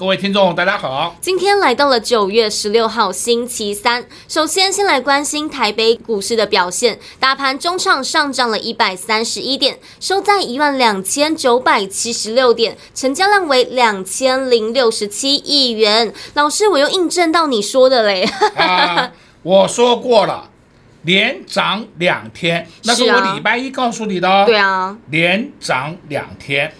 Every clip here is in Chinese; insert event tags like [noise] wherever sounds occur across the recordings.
各位听众，大家好。今天来到了九月十六号星期三，首先先来关心台北股市的表现。大盘中场上涨了一百三十一点，收在一万两千九百七十六点，成交量为两千零六十七亿元。老师，我又印证到你说的嘞。啊，[laughs] 我说过了，连涨两天，那是我礼拜一告诉你的哦。对啊，连涨两天。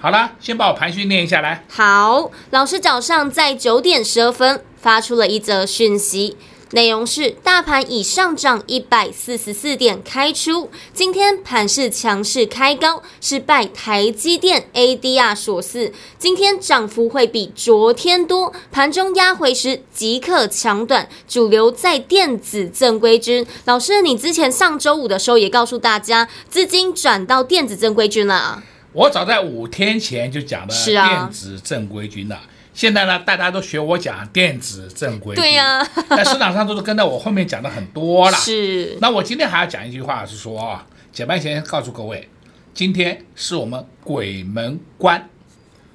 好了，先把我盘讯念一下来。好，老师早上在九点十二分发出了一则讯息，内容是：大盘已上涨一百四十四点开出，今天盘势强势开高，是拜台积电 ADR 所赐，今天涨幅会比昨天多，盘中压回时即刻抢短，主流在电子正规军。老师，你之前上周五的时候也告诉大家，资金转到电子正规军了。我早在五天前就讲了电子正规军了，啊、现在呢，大家都学我讲电子正规军。对呀、啊，在市场上都是跟在我后面讲的很多了。是。那我今天还要讲一句话，是说啊，简单先告诉各位，今天是我们鬼门关，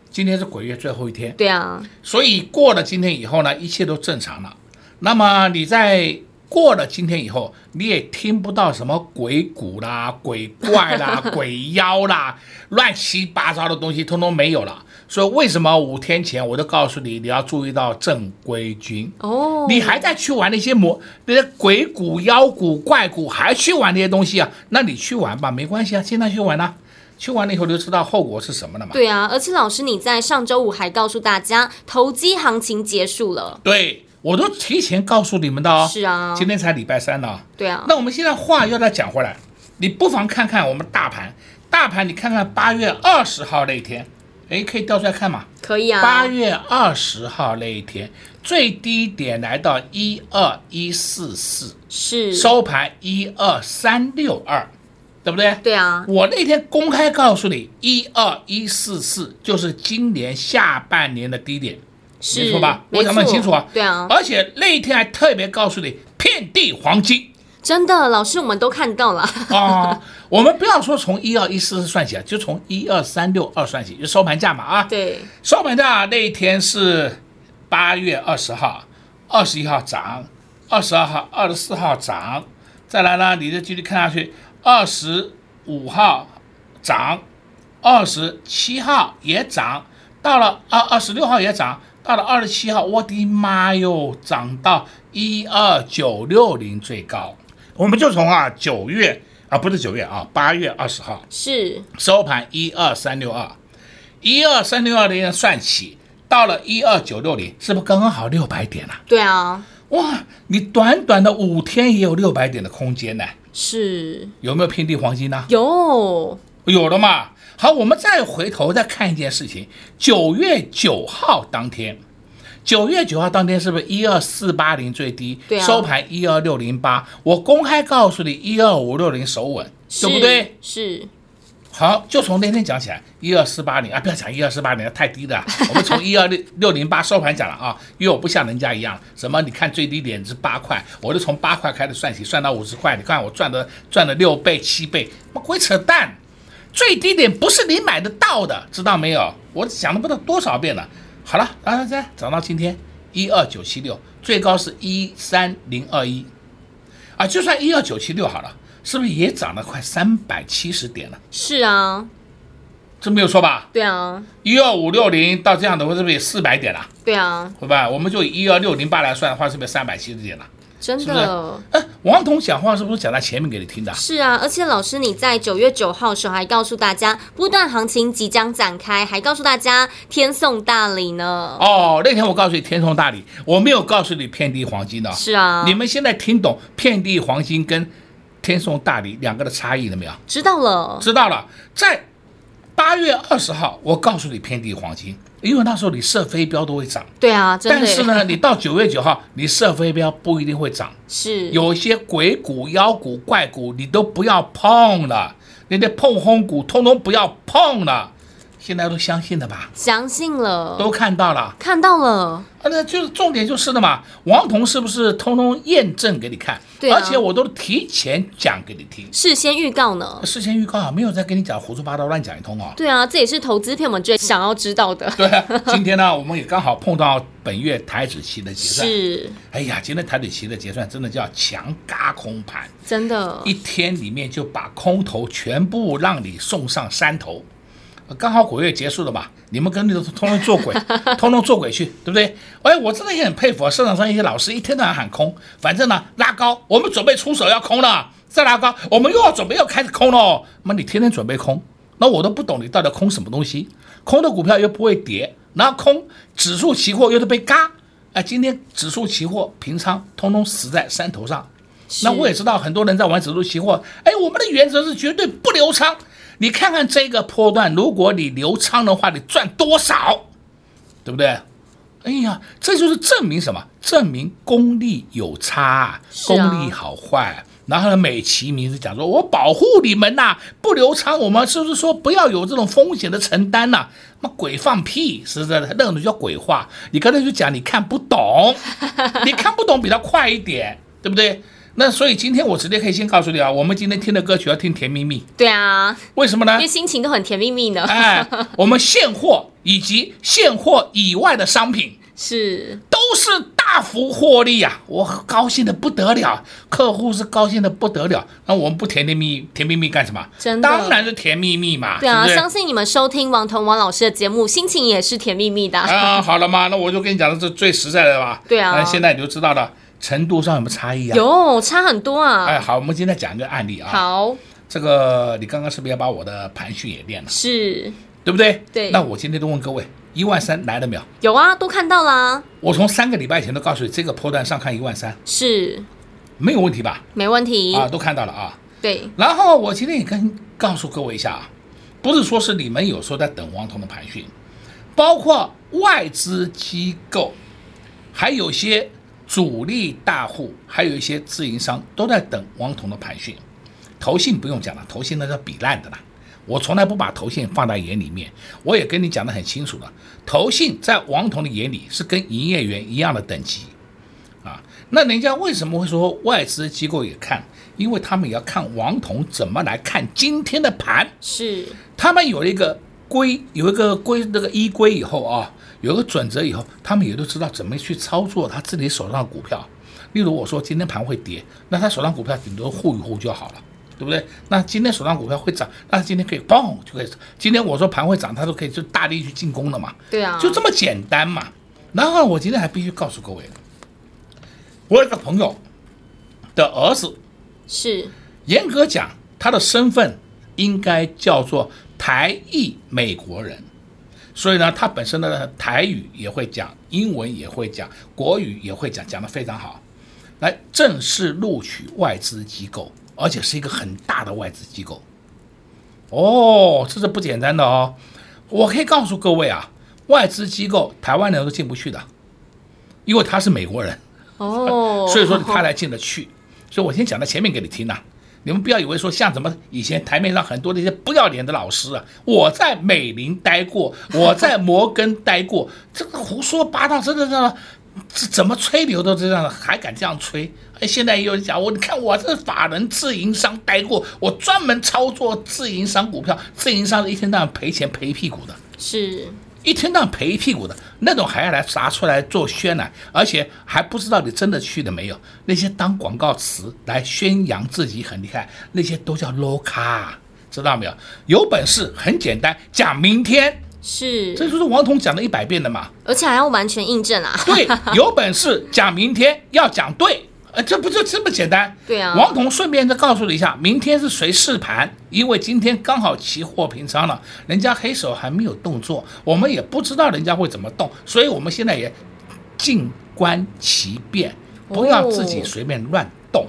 今天是鬼月最后一天。对啊。所以过了今天以后呢，一切都正常了。那么你在。过了今天以后，你也听不到什么鬼谷啦、鬼怪啦、[laughs] 鬼妖啦，乱七八糟的东西通通没有了。所以为什么五天前我都告诉你，你要注意到正规军哦？你还在去玩那些魔、那些鬼谷、妖谷、怪谷，还去玩那些东西啊？那你去玩吧，没关系啊，现在去玩啊。去完了以后就知道后果是什么了嘛？对啊，而且老师你在上周五还告诉大家，投机行情结束了。对。我都提前告诉你们的哦，是啊，今天才礼拜三呢。对啊，那我们现在话要再讲回来，你不妨看看我们大盘，大盘你看看八月二十号那一天，哎，可以调出来看嘛？可以啊。八月二十号那一天，最低点来到一二一四四，是收盘一二三六二，对不对？对啊。我那天公开告诉你，一二一四四就是今年下半年的低点。没错吧？我讲得很清楚啊。对啊，而且那一天还特别告诉你，遍地黄金。真的，老师我们都看到了。啊，[laughs] 我们不要说从一二一四四算起啊，就从一二三六二算起，就收盘价嘛啊。对，收盘价那一天是八月二十号，二十一号涨，二十二号、二十四号涨，再来呢，你就继续看下去，二十五号涨，二十七号也涨，到了二二十六号也涨。到了二十七号，我的妈哟，涨到一二九六零最高。我们就从啊九月啊不是九月啊八月二十号是收盘一二三六二，一二三六二零算起，到了一二九六零，是不是刚刚好六百点了？对啊，哇，你短短的五天也有六百点的空间呢？是有没有遍地黄金呢？有，有了嘛。好，我们再回头再看一件事情。九月九号当天，九月九号当天是不是一二四八零最低？对啊。收盘一二六零八。我公开告诉你，一二五六零守稳，对不对？是。好，就从那天讲起来，一二四八零啊，不要讲一二四八零太低了。我们从一二六六零八收盘讲了啊，因为我不像人家一样，什么你看最低点是八块，我就从八块开始算起，算到五十块。你看我赚的赚了六倍七倍，妈鬼扯淡！最低点不是你买得到的，知道没有？我讲了不知道多少遍了。好了，来来来，涨到今天一二九七六，最高是一三零二一，啊，就算一二九七六好了，是不是也涨了快三百七十点了？是啊，这没有错吧？对啊，一二五六零到这样的话，是不是也四百点了？对啊，对吧？我们就以一二六零八来算的话，是不是三百七十点了？真的，哎，王彤讲话是不是讲在前面给你听的？是啊，而且老师你在九月九号时候还告诉大家波段行情即将展开，还告诉大家天送大礼呢。哦，那天我告诉你天送大礼，我没有告诉你遍地黄金的。是啊，你们现在听懂遍地黄金跟天送大礼两个的差异了没有？知道了，知道了。在八月二十号，我告诉你遍地黄金，因为那时候你射飞镖都会涨。对啊，但是呢，你到九月九号，你射飞镖不一定会涨。是。有一些鬼股、妖股、怪股，你都不要碰了。那些碰轰股，通通不要碰了。现在都相信了吧？相信了，都看到了，看到了。啊，那就是重点就是的嘛。王彤是不是通通验证给你看？对啊，而且我都提前讲给你听，事先预告呢。事先预告啊，没有再跟你讲胡说八道乱讲一通啊。对啊，这也是投资片我们最想要知道的。对啊，今天呢，我们也刚好碰到本月台指期的结算。是。哎呀，今天台指期的结算真的叫强嘎空盘，真的，一天里面就把空头全部让你送上山头。刚好鬼月结束了吧，你们跟那个通通做鬼，通通做鬼去，对不对？哎，我真的也很佩服啊，市场上一些老师一天到晚喊空，反正呢拉高，我们准备出手要空了，再拉高，我们又要准备要开始空了。那你天天准备空，那我都不懂你到底空什么东西？空的股票又不会跌，然后空指数期货又是被嘎，哎，今天指数期货平仓通通死在山头上。那我也知道很多人在玩指数期货，哎，我们的原则是绝对不留仓。你看看这个波段，如果你留仓的话，你赚多少，对不对？哎呀，这就是证明什么？证明功力有差，功力好坏。然后呢，美其名是讲说，我保护你们呐、啊，不留仓，我们是不是说不要有这种风险的承担呐、啊？那鬼放屁，是不是？那种叫鬼话。你刚才就讲你看不懂，[laughs] 你看不懂比他快一点，对不对？那所以今天我直接可以先告诉你啊，我们今天听的歌曲要听《甜蜜蜜》。对啊，为什么呢？因为心情都很甜蜜蜜呢。哎，我们现货以及现货以外的商品是都是大幅获利呀、啊，我高兴的不得了，客户是高兴的不得了。那我们不甜甜蜜甜蜜蜜干什么？真的，当然是甜蜜蜜嘛。对啊，是是相信你们收听王彤王老师的节目，心情也是甜蜜蜜的啊。好了嘛，那我就跟你讲的是最实在的吧。对啊，那现在你就知道了。程度上有没有差异啊？有，差很多啊！哎，好，我们今天讲一个案例啊。好，这个你刚刚是不是要把我的盘讯也练了？是，对不对？对。那我今天都问各位，一万三来了没有？有啊，都看到啦。我从三个礼拜前都告诉你，这个波段上看一万三，是，没有问题吧？没问题啊，都看到了啊。对。然后我今天也跟告诉各位一下啊，不是说是你们有时候在等王彤的盘讯，包括外资机构，还有些。主力大户还有一些自营商都在等王彤的盘讯，投信不用讲了，投信那叫比烂的啦。我从来不把投信放在眼里面，我也跟你讲得很清楚了。投信在王彤的眼里是跟营业员一样的等级啊。那人家为什么会说外资机构也看？因为他们也要看王彤怎么来看今天的盘。是，他们有一个规，有一个规，那个依规以后啊。有一个准则以后，他们也都知道怎么去操作他自己手上的股票。例如我说今天盘会跌，那他手上股票顶多护一护就好了，对不对？那今天手上股票会涨，那今天可以嘣就可以。今天我说盘会涨，他都可以就大力去进攻了嘛。对啊，就这么简单嘛。然后我今天还必须告诉各位，我有个朋友的儿子是严格讲，他的身份应该叫做台裔美国人。所以呢，他本身的台语也会讲，英文也会讲，国语也会讲，讲得非常好。来正式录取外资机构，而且是一个很大的外资机构。哦，这是不简单的哦。我可以告诉各位啊，外资机构台湾人都进不去的，因为他是美国人。哦，[laughs] 所以说他才进得去。所以我先讲到前面给你听呐。你们不要以为说像什么以前台面上很多那些不要脸的老师啊，我在美林待过，[laughs] 我在摩根待过，这个胡说八道，真的是这怎么吹牛都这样的，还敢这样吹？哎，现在也有人讲我，你看我这是法人自营商待过，我专门操作自营商股票，自营商是一天到晚赔钱赔一屁股的，是。一天到晚赔一屁股的那种，还要来砸出来做宣传，而且还不知道你真的去了没有。那些当广告词来宣扬自己很厉害，那些都叫 low 卡，知道没有？有本事很简单，讲明天是，这就是王彤讲了一百遍的嘛，而且还要完全印证啊。对，有本事讲明天要讲对。呃，这不就这么简单？对啊。王彤顺便再告诉你一下，明天是谁试盘？因为今天刚好期货平仓了，人家黑手还没有动作，我们也不知道人家会怎么动，所以我们现在也静观其变，不要自己随便乱动。哦、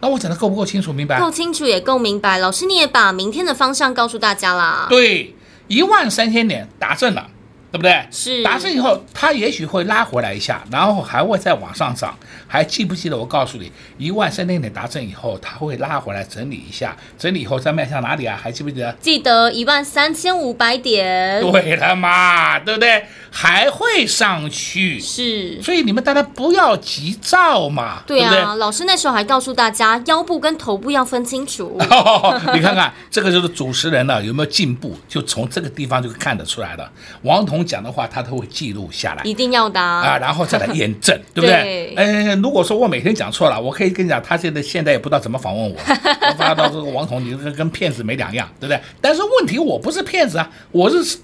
那我讲的够不够清楚明白？够清楚也够明白。老师，你也把明天的方向告诉大家啦。对，一万三千点达阵了。对不对？是达成以后，它也许会拉回来一下，然后还会再往上涨。还记不记得我告诉你，一万三千点达成以后，它会拉回来整理一下，整理以后再迈向哪里啊？还记不记得？记得一万三千五百点。对了嘛，对不对？还会上去。是。所以你们大家不要急躁嘛。对啊，对对？老师那时候还告诉大家，腰部跟头部要分清楚。哦、[laughs] 你看看这个就是主持人了，有没有进步？就从这个地方就看得出来了。王彤。讲的话他都会记录下来，一定要的啊，然后再来验证，[laughs] 对不对？哎，如果说我每天讲错了，我可以跟你讲，他现在现在也不知道怎么访问我，[laughs] 我发到这个王彤，你跟跟骗子没两样，对不对？但是问题我不是骗子啊，我是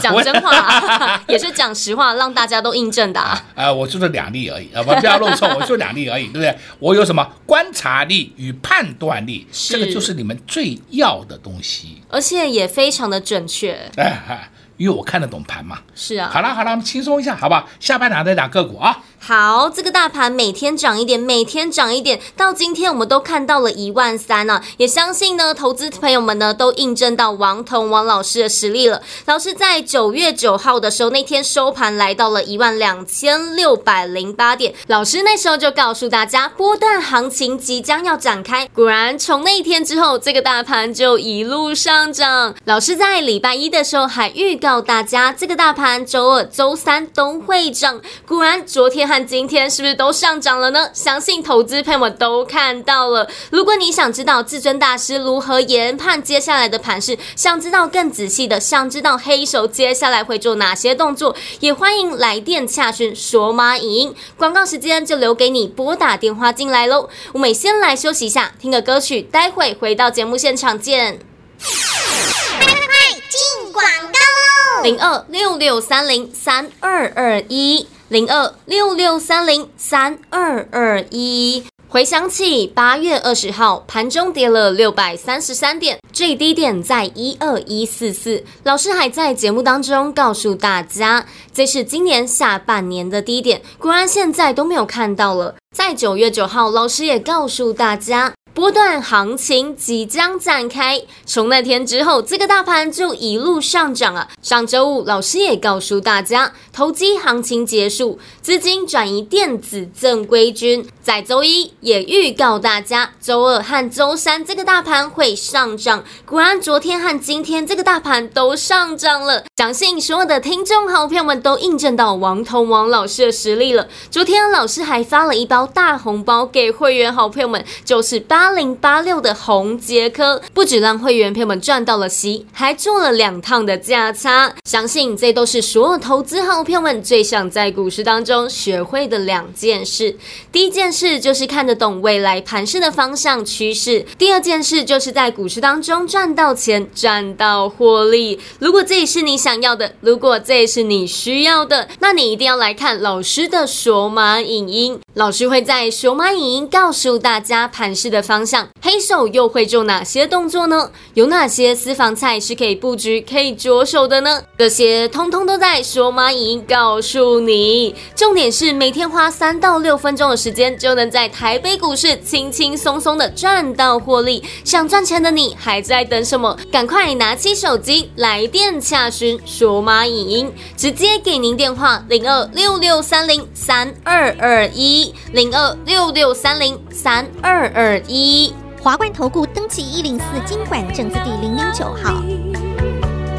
讲真话，[laughs] 也是讲实话，让大家都印证的啊。啊，我就是两例而已啊，不不要弄错，我就两例而已，对不对？我有什么观察力与判断力，这个就是你们最要的东西，而且也非常的准确。哎。因为我看得懂盘嘛，是啊。好了好了，我们轻松一下，好不好？下半场再讲个股啊。好，这个大盘每天涨一点，每天涨一点，到今天我们都看到了一万三呢。也相信呢，投资朋友们呢都印证到王彤王老师的实力了。老师在九月九号的时候，那天收盘来到了一万两千六百零八点，老师那时候就告诉大家，波段行情即将要展开。果然，从那一天之后，这个大盘就一路上涨。老师在礼拜一的时候还预告大家，这个大盘周二、周三都会涨。果然，昨天还。看今天是不是都上涨了呢？相信投资朋友们都看到了。如果你想知道至尊大师如何研判接下来的盘势，想知道更仔细的，想知道黑手接下来会做哪些动作，也欢迎来电洽询索马影音。广告时间就留给你拨打电话进来喽。我们先来休息一下，听个歌曲，待会回到节目现场见。快快进广告喽！零二六六三零三二二一。零二六六三零三二二一，回想起八月二十号盘中跌了六百三十三点，最低点在一二一四四。老师还在节目当中告诉大家，这是今年下半年的低点，果然现在都没有看到了。在九月九号，老师也告诉大家。波段行情即将展开，从那天之后，这个大盘就一路上涨啊。上周五，老师也告诉大家，投机行情结束，资金转移电子正规军。在周一也预告大家，周二和周三这个大盘会上涨。果然，昨天和今天这个大盘都上涨了。相信所有的听众好朋友们都印证到王彤王老师的实力了。昨天老师还发了一包大红包给会员好朋友们，就是八。八零八六的宏捷科不止让会员朋友们赚到了息，还做了两趟的价差。相信这都是所有投资好朋友们最想在股市当中学会的两件事。第一件事就是看得懂未来盘势的方向趋势；第二件事就是在股市当中赚到钱、赚到获利。如果这也是你想要的，如果这也是你需要的，那你一定要来看老师的索马影音。老师会在索马影音告诉大家盘势的方。方向，黑手又会做哪些动作呢？有哪些私房菜是可以布局、可以着手的呢？这些通通都在索马影音告诉你。重点是每天花三到六分钟的时间，就能在台北股市轻轻松松的赚到获利。想赚钱的你还在等什么？赶快拿起手机来电洽询索马影音，直接给您电话零二六六三零三二二一零二六六三零三二二一。华冠投顾登记一零四经管证字第零零九号。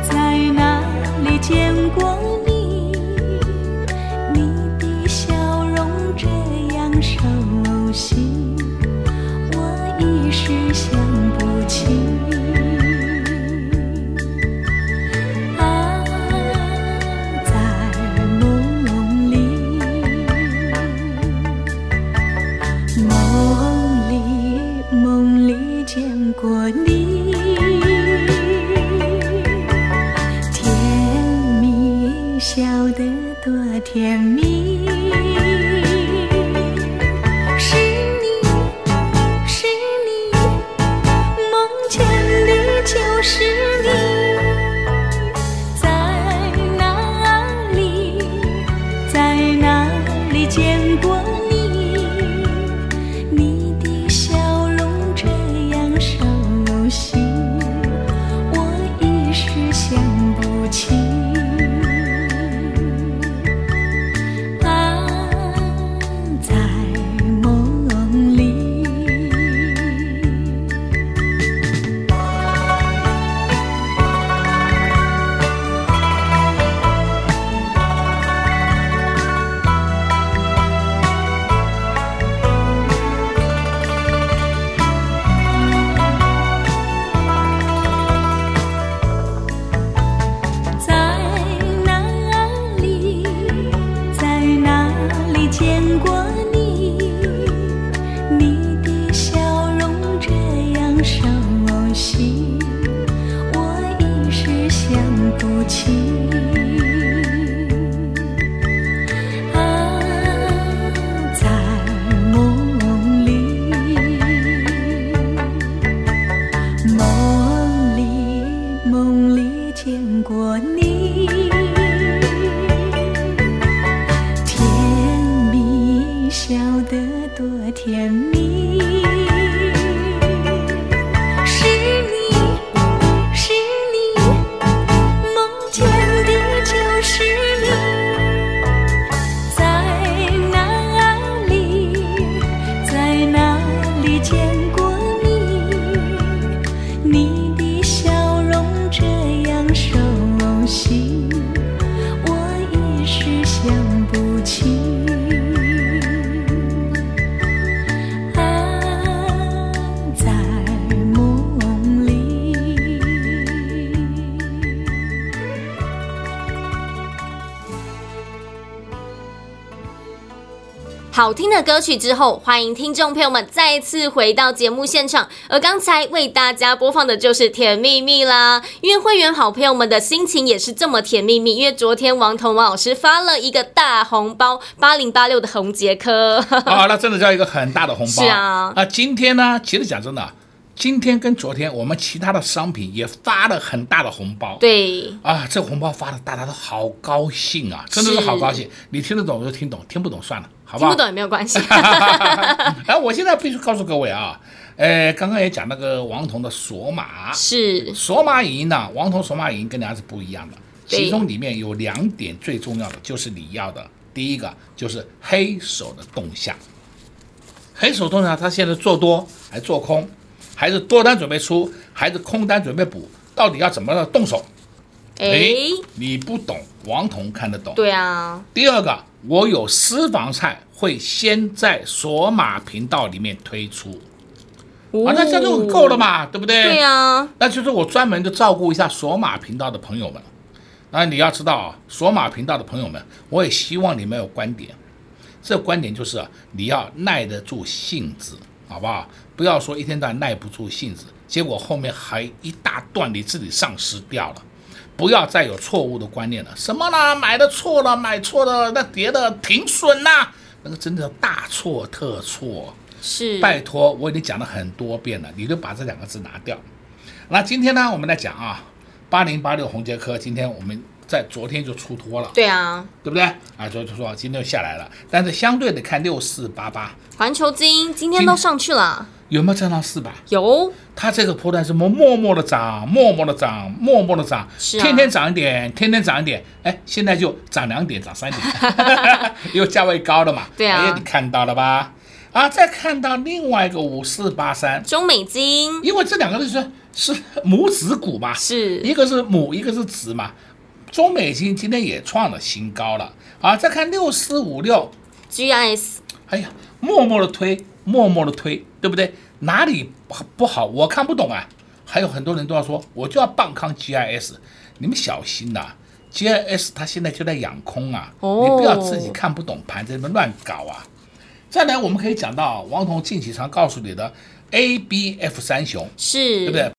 在哪里见过你？你的笑容这样熟悉，我一时想不起。甜蜜伤心，我一时想不起。想不好听的歌曲之后，欢迎听众朋友们再次回到节目现场。而刚才为大家播放的就是《甜蜜蜜》啦，因为会员好朋友们的心情也是这么甜蜜蜜。因为昨天王彤王老师发了一个大红包，八零八六的红杰科。[laughs] 啊，那真的叫一个很大的红包。是啊那今天呢，其实讲真的，今天跟昨天我们其他的商品也发了很大的红包。。对，啊，这红包发的大家都好高兴啊，真的是好高兴。你听得懂就听懂，听不懂算了，好吧好？听不懂也没有关系。[laughs] 哎，我现在必须告诉各位啊，呃，刚刚也讲那个王彤的索马，是，索马影音呢，王彤索马影音跟人家是不一样的，对其中里面有两点最重要的，就是你要的，第一个就是黑手的动向，黑手动向，它现在做多还是做空，还是多单准备出，还是空单准备补，到底要怎么的动手？哎，你不懂，王彤看得懂。对啊，第二个，我有私房菜会先在索马频道里面推出，啊，那这样就够了嘛，对不对？对啊，那就是我专门的照顾一下索马频道的朋友们。那你要知道啊，索马频道的朋友们，我也希望你们有观点。这观点就是啊，你要耐得住性子，好不好？不要说一天到晚耐不住性子，结果后面还一大段你自己丧失掉了。不要再有错误的观念了，什么啦？买的错了，买错了，那跌的停损呐，那个真的大错特错。是，拜托，我已经讲了很多遍了，你就把这两个字拿掉。那今天呢，我们来讲啊，八零八六红杰科，今天我们在昨天就出脱了，对啊，对不对？啊，所以就说今天就下来了，但是相对的看六四八八环球金今天都上去了，有没有站到四百？有，它这个波段是默默默的涨，默默的涨，默默的涨，是啊。天天涨一点，天天涨一点，哎，现在就涨两点，涨三点，[laughs] 因为价位高了嘛。对啊。哎，你看到了吧？啊，再看到另外一个五四八三，中美金。因为这两个就是是母子股嘛，是。一个是母，一个是子嘛。中美金今天也创了新高了。啊！再看六四五六，GIS 哎呀，默默的推，默默的推，对不对？哪里不不好？我看不懂啊。还有很多人都要说，我就要棒康 GIS，你们小心呐、啊、！GIS 它现在就在养空啊，哦你不要自己看不懂盘在那边乱搞啊。再来，我们可以讲到王彤近期常告诉你的 ABF 三雄，是，对不对？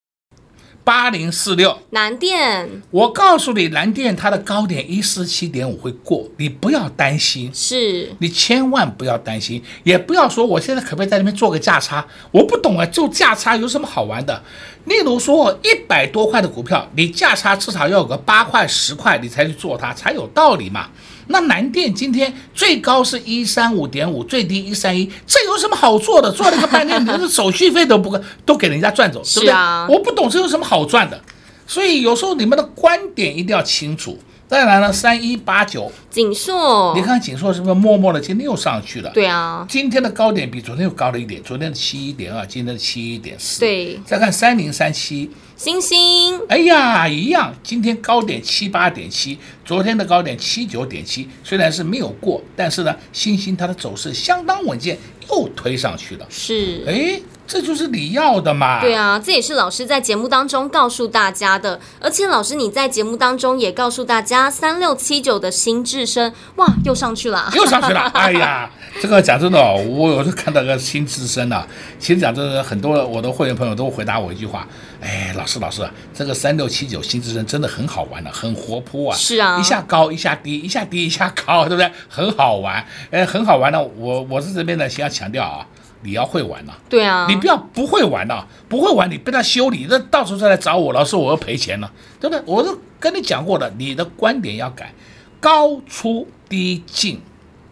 八零四六，南电我告诉你，蓝电它的高点一四七点五会过，你不要担心。是你千万不要担心，也不要说我现在可不可以在那边做个价差？我不懂啊，做价差有什么好玩的？例如说一百多块的股票，你价差至少要有个八块十块，你才去做它才有道理嘛。那南电今天最高是一三五点五，最低一三一，这有什么好做的？做了个半天，你的手续费都不都给人家赚走，对不对？是啊我不懂这有什么好赚的，所以有时候你们的观点一定要清楚。再来了，三一八九，锦硕，你看锦硕是不是默默的今天又上去了？对啊，今天的高点比昨天又高了一点，昨天的七一点二，今天的七一点四。对再看三零三七，星星哎呀，一样，今天高点七八点七，昨天的高点七九点七，虽然是没有过，但是呢，星星它的走势相当稳健，又推上去了。是。哎，这就是你要的嘛？对啊，这也是老师在节目当中告诉大家的，而且老师你在节目当中也告诉大家，三六七九的新智深，哇，又上去了，[laughs] 又上去了。哎呀，这个讲真的哦，我有时候看到个新智深啊，其实讲真的，很多我的会员朋友都回答我一句话：哎，老师老师，这个三六七九新之声真的很好玩的，很活泼啊。是啊，一下高一下低，一下低一下高，对不对？很好玩，哎，很好玩的。我我是这边呢，先要强调啊。你要会玩呐、啊，对啊，你不要不会玩呐、啊，不会玩你被他修理，那到时候再来找我，老师我要赔钱了，对不对？我都跟你讲过的，你的观点要改，高出低进。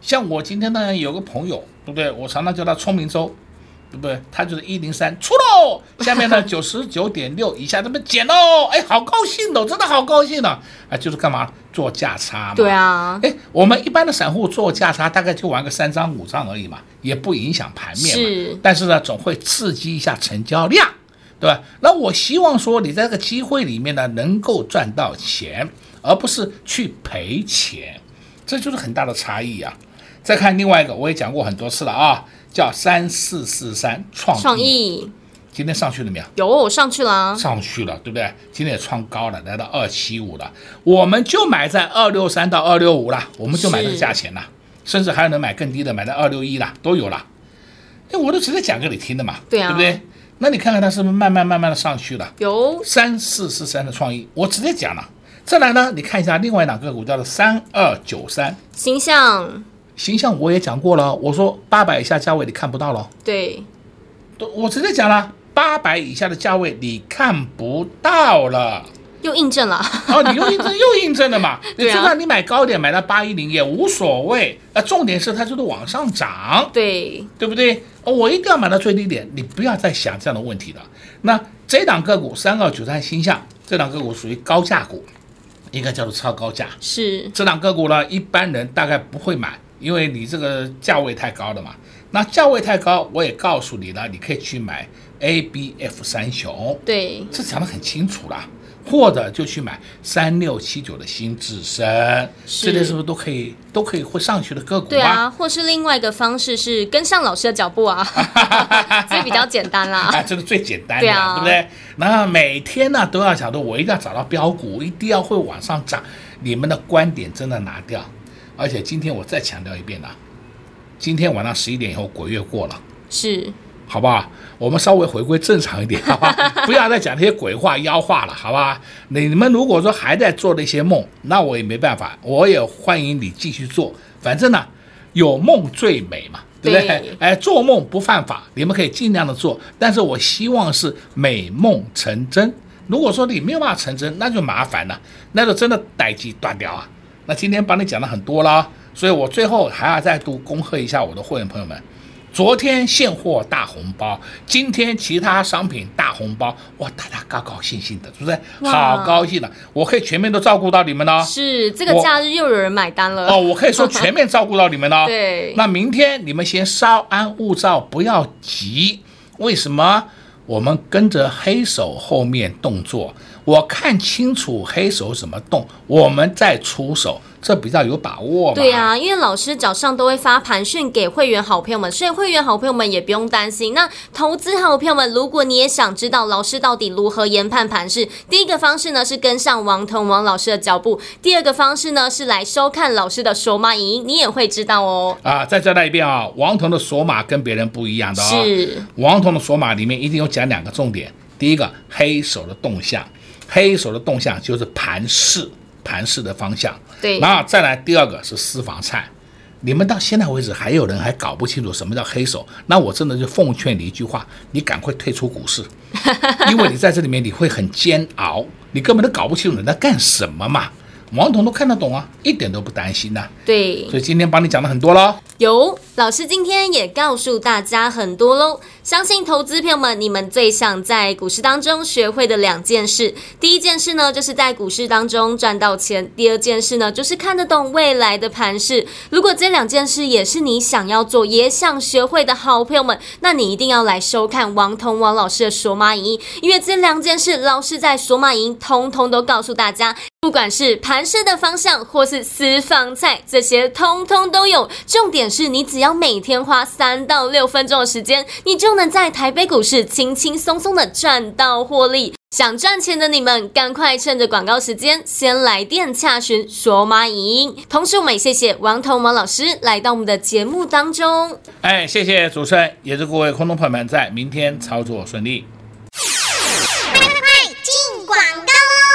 像我今天呢，有个朋友，对不对？我常常叫他聪明周。对不对？他就是一零三出喽，下面呢 [laughs] 九十九点六以下这么减喽，哎，好高兴哦，真的好高兴呢、啊！啊，就是干嘛做价差嘛？对啊，哎，我们一般的散户做价差大概就玩个三张五张而已嘛，也不影响盘面嘛。是，但是呢，总会刺激一下成交量，对吧？那我希望说你在这个机会里面呢，能够赚到钱，而不是去赔钱，这就是很大的差异啊。再看另外一个，我也讲过很多次了啊。叫三四四三创创意，今天上去了没有？有上去了，上去了，对不对？今天也创高了，来到二七五了，我们就买在二六三到二六五了，我们就买这个价钱了，甚至还有能买更低的，买在二六一了，都有了。哎，我都直接讲给你听的嘛，对啊，对不对？那你看看它是不是慢慢慢慢的上去了？有三四四三的创意，我直接讲了。再来呢，你看一下另外两个股叫做三二九三，形象。形象我也讲过了，我说八百以下价位你看不到了。对，都我直接讲了，八百以下的价位你看不到了，又印证了。[laughs] 哦，你又印证又印证了嘛？[laughs] 你就算你买高点买到八一零也无所谓，呃，重点是它就是往上涨，对，对不对？哦，我一定要买到最低点，你不要再想这样的问题了。那这档个股三二九三星象，这档个股属于高价股，应该叫做超高价。是这档个股呢，一般人大概不会买。因为你这个价位太高了嘛，那价位太高，我也告诉你了，你可以去买 ABF 三雄，对，这讲得很清楚了，或者就去买三六七九的新智深，这些是不是都可以都可以会上去的个股？对啊，或是另外一个方式是跟上老师的脚步啊，[laughs] 这比较简单啦，[laughs] 啊，这个最简单的，对，啊、对不对？那每天呢都要想着我一定要找到标股，一定要会往上涨，你们的观点真的拿掉。而且今天我再强调一遍了，今天晚上十一点以后鬼月过了，是，好不好？我们稍微回归正常一点，好吧？[laughs] 不要再讲那些鬼话妖话了，好吧？你们如果说还在做那些梦，那我也没办法，我也欢迎你继续做。反正呢，有梦最美嘛，对不对？对哎，做梦不犯法，你们可以尽量的做，但是我希望是美梦成真。如果说你没有办法成真，那就麻烦了，那就真的待机断掉啊。那今天帮你讲了很多了，所以我最后还要再度恭贺一下我的会员朋友们。昨天现货大红包，今天其他商品大红包，哇，大家高高兴兴的，是不是？好高兴的，我可以全面都照顾到你们呢。是这个假日又有人买单了哦，我可以说全面照顾到你们呢。[laughs] 对，那明天你们先稍安勿躁，不要急。为什么？我们跟着黑手后面动作。我看清楚黑手怎么动，我们再出手，这比较有把握嘛。对啊，因为老师早上都会发盘讯给会员好朋友们，所以会员好朋友们也不用担心。那投资好朋友们，如果你也想知道老师到底如何研判盘势，第一个方式呢是跟上王腾王老师的脚步，第二个方式呢是来收看老师的索马影音，你也会知道哦。啊，再交代一遍啊，王腾的索马跟别人不一样的啊、哦。是。王腾的索马里面一定有讲两个重点，第一个黑手的动向。黑手的动向就是盘势，盘势的方向。对，然后再来第二个是私房菜。你们到现在为止还有人还搞不清楚什么叫黑手，那我真的就奉劝你一句话：你赶快退出股市，[laughs] 因为你在这里面你会很煎熬，你根本都搞不清楚你在干什么嘛。王彤都看得懂啊，一点都不担心呐、啊。对，所以今天帮你讲了很多喽。有老师今天也告诉大家很多喽。相信投资朋友们，你们最想在股市当中学会的两件事，第一件事呢，就是在股市当中赚到钱；第二件事呢，就是看得懂未来的盘势。如果这两件事也是你想要做、也想学会的好朋友们，那你一定要来收看王彤王老师的索马影音，因为这两件事，老师在索马影音通通都告诉大家。不管是盘势的方向，或是私房菜，这些通通都有。重点是你只要每天花三到六分钟的时间，你就能在台北股市轻轻松松的赚到获利。想赚钱的你们，赶快趁着广告时间先来电洽询索马影音。同时，我们也谢谢王彤王老师来到我们的节目当中。哎，谢谢主持人，也祝各位空中朋友们在明天操作顺利。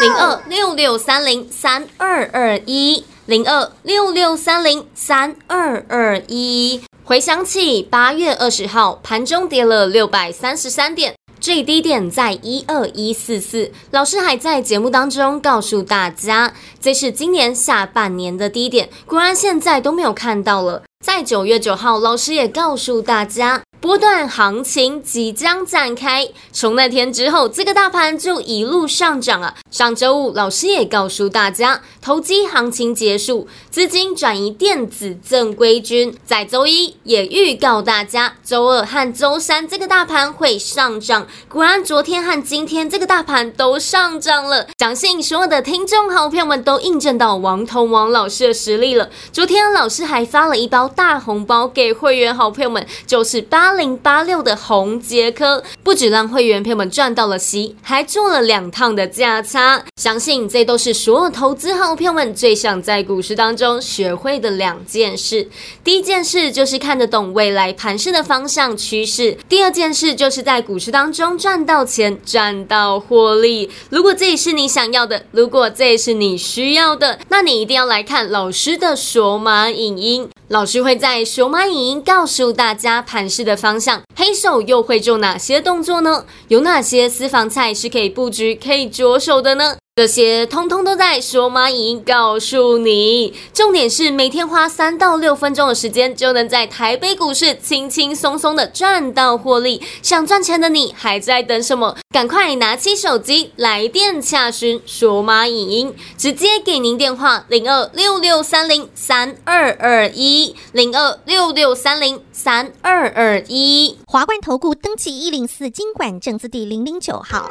零二六六三零三二二一，零二六六三零三二二一。回想起八月二十号盘中跌了六百三十三点，最低点在一二一四四。老师还在节目当中告诉大家，这是今年下半年的低点，果然现在都没有看到了。在九月九号，老师也告诉大家。波段行情即将展开，从那天之后，这个大盘就一路上涨啊。上周五，老师也告诉大家，投机行情结束，资金转移电子正规军。在周一也预告大家，周二和周三这个大盘会上涨。果然，昨天和今天这个大盘都上涨了。相信所有的听众好朋友们都印证到王彤王老师的实力了。昨天老师还发了一包大红包给会员好朋友们，就是八。[laughs] 零八六的红杰科不止让会员朋友们赚到了息，还做了两趟的价差。相信这都是所有投资好朋友们最想在股市当中学会的两件事。第一件事就是看得懂未来盘势的方向趋势；第二件事就是在股市当中赚到钱、赚到获利。如果这也是你想要的，如果这也是你需要的，那你一定要来看老师的索马影音。老师会在索马影音告诉大家盘势的方向，黑手又会做哪些动作呢？有哪些私房菜是可以布局、可以着手的呢？这些通通都在索马影音告诉你，重点是每天花三到六分钟的时间，就能在台北股市轻轻松松的赚到获利。想赚钱的你还在等什么？赶快拿起手机来电洽询索马影音，直接给您电话零二六六三零三二二一零二六六三零三二二一华冠投顾登记一零四金管证字第零零九号。